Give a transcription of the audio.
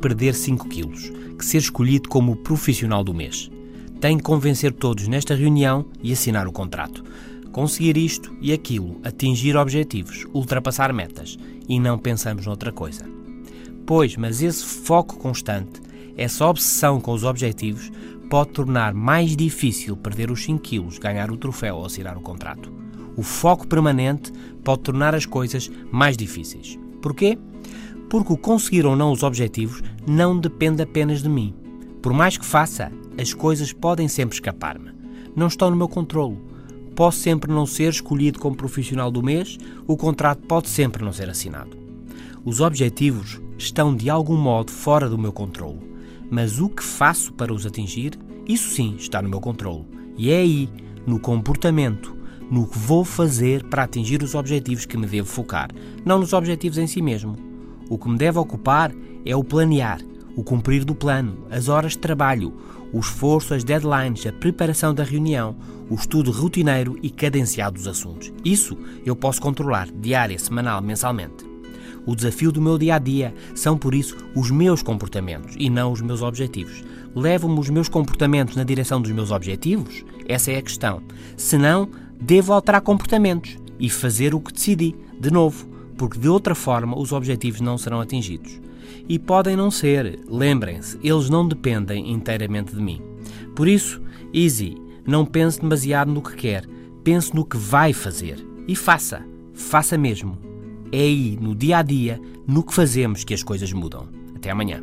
perder 5 quilos, que ser escolhido como profissional do mês. Tem que convencer todos nesta reunião e assinar o contrato. Conseguir isto e aquilo, atingir objetivos, ultrapassar metas e não pensamos noutra coisa. Pois, mas esse foco constante, essa obsessão com os objetivos, pode tornar mais difícil perder os 5 quilos, ganhar o troféu ou assinar o contrato. O foco permanente pode tornar as coisas mais difíceis. Porquê? Porque o conseguir ou não os objetivos não depende apenas de mim. Por mais que faça, as coisas podem sempre escapar-me. Não estão no meu controlo. Posso sempre não ser escolhido como profissional do mês, o contrato pode sempre não ser assinado. Os objetivos estão de algum modo fora do meu controlo, mas o que faço para os atingir, isso sim está no meu controlo. E é aí, no comportamento, no que vou fazer para atingir os objetivos que me devo focar, não nos objetivos em si mesmo. O que me deve ocupar é o planear, o cumprir do plano, as horas de trabalho, o esforço, as deadlines, a preparação da reunião, o estudo rotineiro e cadenciado dos assuntos. Isso eu posso controlar diária, semanal, mensalmente. O desafio do meu dia a dia são, por isso, os meus comportamentos e não os meus objetivos. Levam-me os meus comportamentos na direção dos meus objetivos? Essa é a questão. Se não, devo alterar comportamentos e fazer o que decidi, de novo, porque de outra forma os objetivos não serão atingidos. E podem não ser, lembrem-se, eles não dependem inteiramente de mim. Por isso, easy, não pense demasiado no que quer, pense no que vai fazer e faça, faça mesmo. É aí, no dia a dia, no que fazemos, que as coisas mudam. Até amanhã.